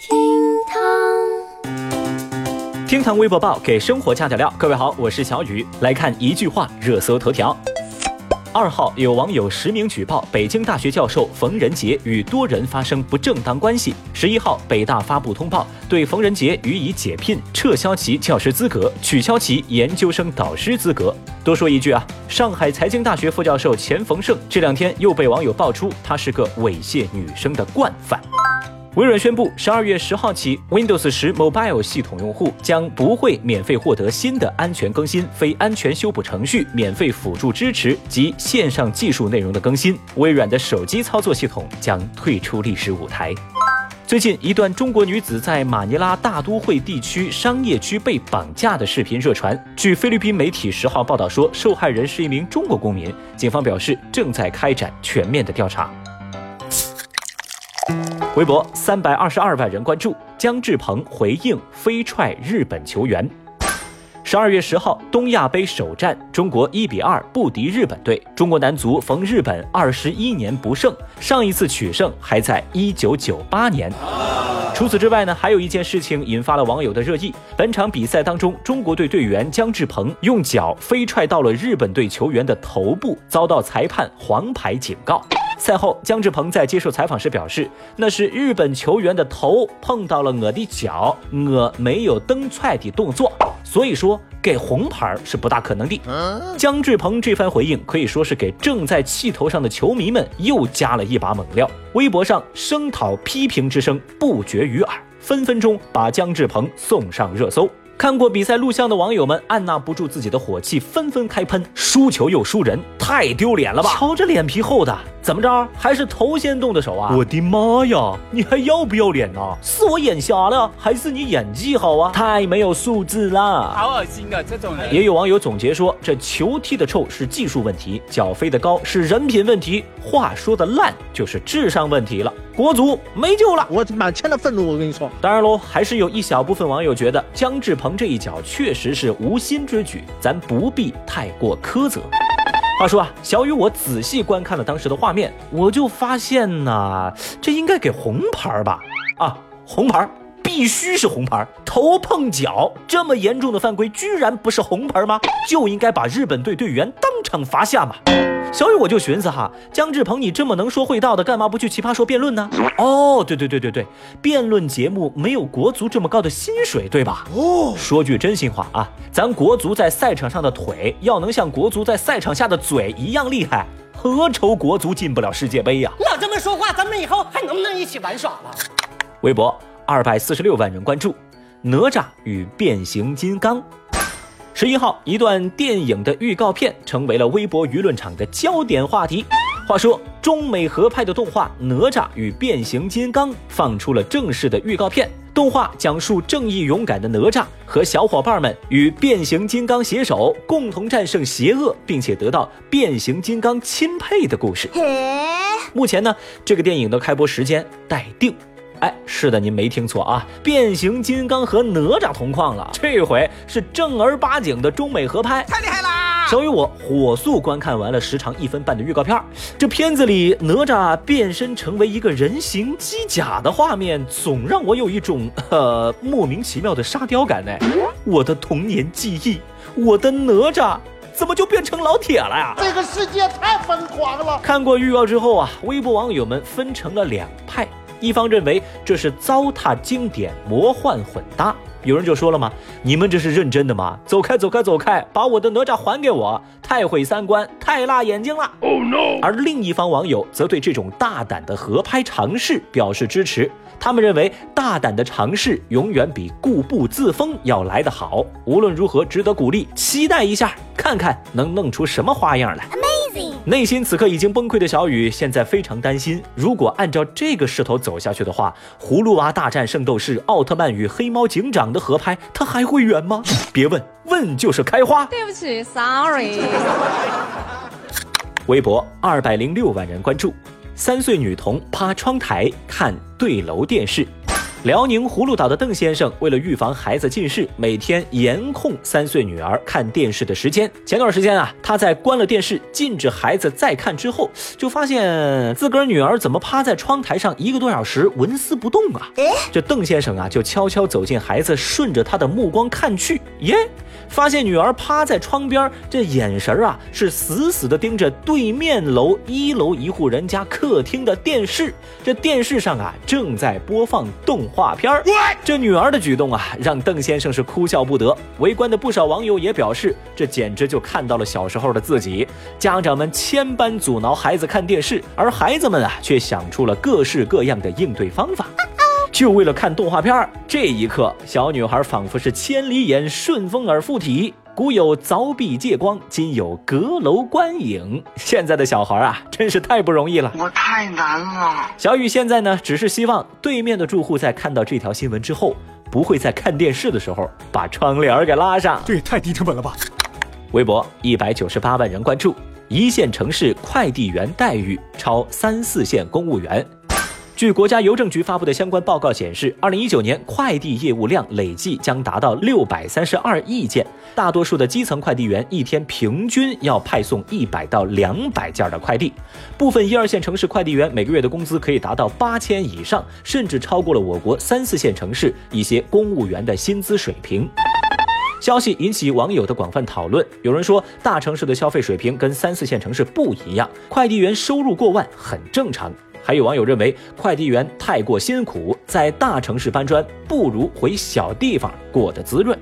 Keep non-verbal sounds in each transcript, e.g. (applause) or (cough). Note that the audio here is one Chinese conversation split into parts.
厅堂，厅堂微博报给生活加点料。各位好，我是小雨，来看一句话热搜头条。二号有网友实名举报北京大学教授冯仁杰与多人发生不正当关系。十一号，北大发布通报，对冯仁杰予以解聘，撤销其教师资格，取消其研究生导师资格。多说一句啊，上海财经大学副教授钱逢胜这两天又被网友爆出他是个猥亵女生的惯犯。微软宣布，十二月十号起，Windows 十 Mobile 系统用户将不会免费获得新的安全更新、非安全修补程序、免费辅助支持及线上技术内容的更新。微软的手机操作系统将退出历史舞台。最近，一段中国女子在马尼拉大都会地区商业区被绑架的视频热传。据菲律宾媒体十号报道说，受害人是一名中国公民。警方表示，正在开展全面的调查。微博三百二十二万人关注，姜志鹏回应飞踹日本球员。十二月十号，东亚杯首战，中国一比二不敌日本队。中国男足逢日本二十一年不胜，上一次取胜还在一九九八年。除此之外呢，还有一件事情引发了网友的热议。本场比赛当中，中国队队员姜志鹏用脚飞踹到了日本队球员的头部，遭到裁判黄牌警告。赛后，姜志鹏在接受采访时表示，那是日本球员的头碰到了我的脚，我没有蹬踹的动作，所以说给红牌是不大可能的。姜志鹏这番回应可以说是给正在气头上的球迷们又加了一把猛料，微博上声讨批评之声不绝于耳，分分钟把姜志鹏送上热搜。看过比赛录像的网友们按捺不住自己的火气，纷纷开喷：输球又输人，太丢脸了吧！瞧这脸皮厚的，怎么着还是头先动的手啊？我的妈呀，你还要不要脸啊？是我眼瞎了，还是你演技好啊？太没有素质了，好恶心啊！这种人也有网友总结说，这球踢的臭是技术问题，脚飞得高是人品问题，话说的烂就是智商问题了。国足没救了，我满腔的愤怒，我跟你说。当然喽，还是有一小部分网友觉得姜志鹏这一脚确实是无心之举，咱不必太过苛责。话说啊，小雨我仔细观看了当时的画面，我就发现呢，这应该给红牌吧？啊，红牌必须是红牌，头碰脚这么严重的犯规，居然不是红牌吗？就应该把日本队队员当场罚下嘛。小雨我就寻思哈，姜志鹏你这么能说会道的，干嘛不去奇葩说辩论呢？哦，对对对对对，辩论节目没有国足这么高的薪水，对吧？哦，说句真心话啊，咱国足在赛场上的腿要能像国足在赛场下的嘴一样厉害，何愁国足进不了世界杯呀？老这么说话，咱们以后还能不能一起玩耍了？微博二百四十六万人关注，哪吒与变形金刚。十一号，一段电影的预告片成为了微博舆论场的焦点话题。话说，中美合拍的动画《哪吒与变形金刚》放出了正式的预告片。动画讲述正义勇敢的哪吒和小伙伴们与变形金刚携手，共同战胜邪恶，并且得到变形金刚钦佩的故事。目前呢，这个电影的开播时间待定。哎，是的，您没听错啊！变形金刚和哪吒同框了，这回是正儿八经的中美合拍，太厉害啦！小雨我火速观看完了时长一分半的预告片，这片子里哪吒变身成为一个人形机甲的画面，总让我有一种 (laughs) 呃莫名其妙的沙雕感呢。我的童年记忆，我的哪吒怎么就变成老铁了呀？这个世界太疯狂了！看过预告之后啊，微博网友们分成了两派。一方认为这是糟蹋经典，魔幻混搭。有人就说了嘛：“你们这是认真的吗？走开，走开，走开，把我的哪吒还给我！太毁三观，太辣眼睛了。” Oh no！而另一方网友则对这种大胆的合拍尝试表示支持。他们认为，大胆的尝试永远比固步自封要来得好。无论如何，值得鼓励，期待一下，看看能弄出什么花样来。内心此刻已经崩溃的小雨，现在非常担心。如果按照这个势头走下去的话，《葫芦娃大战圣斗士》奥特曼与黑猫警长的合拍，它还会远吗？(laughs) 别问问就是开花。对不起，sorry。微博二百零六万人关注，三岁女童趴窗台看对楼电视。辽宁葫芦岛的邓先生为了预防孩子近视，每天严控三岁女儿看电视的时间。前段时间啊，他在关了电视、禁止孩子再看之后，就发现自个儿女儿怎么趴在窗台上一个多小时纹丝不动啊？这邓先生啊，就悄悄走进孩子，顺着他的目光看去，耶，发现女儿趴在窗边，这眼神啊是死死的盯着对面楼一楼一户人家客厅的电视。这电视上啊正在播放动。画片儿，这女儿的举动啊，让邓先生是哭笑不得。围观的不少网友也表示，这简直就看到了小时候的自己。家长们千般阻挠孩子看电视，而孩子们啊，却想出了各式各样的应对方法，就为了看动画片儿。这一刻，小女孩仿佛是千里眼顺风耳附体。古有凿壁借光，今有阁楼观影。现在的小孩啊，真是太不容易了。我太难了。小雨现在呢，只是希望对面的住户在看到这条新闻之后，不会在看电视的时候把窗帘给拉上。这也太低成本了吧！微博一百九十八万人关注，一线城市快递员待遇超三四线公务员。据国家邮政局发布的相关报告显示，二零一九年快递业务量累计将达到六百三十二亿件。大多数的基层快递员一天平均要派送一百到两百件的快递。部分一二线城市快递员每个月的工资可以达到八千以上，甚至超过了我国三四线城市一些公务员的薪资水平。消息引起网友的广泛讨论。有人说，大城市的消费水平跟三四线城市不一样，快递员收入过万很正常。还有网友认为，快递员太过辛苦，在大城市搬砖不如回小地方过得滋润。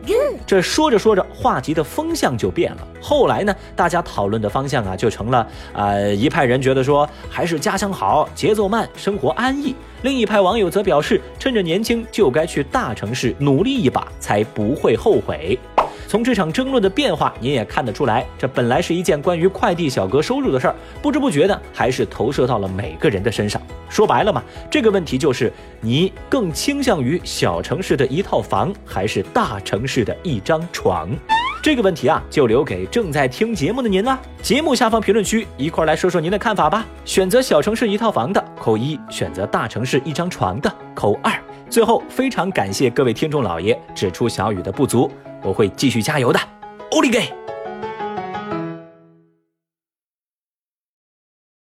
这说着说着，话题的风向就变了。后来呢，大家讨论的方向啊，就成了呃，一派人觉得说还是家乡好，节奏慢，生活安逸；另一派网友则表示，趁着年轻就该去大城市努力一把，才不会后悔。从这场争论的变化，您也看得出来，这本来是一件关于快递小哥收入的事儿，不知不觉的还是投射到了每个人的身上。说白了嘛，这个问题就是，你更倾向于小城市的一套房，还是大城市的一张床？这个问题啊，就留给正在听节目的您了。节目下方评论区一块来说说您的看法吧。选择小城市一套房的扣一，选择大城市一张床的扣二。最后，非常感谢各位听众老爷指出小雨的不足。我会继续加油的，奥利给。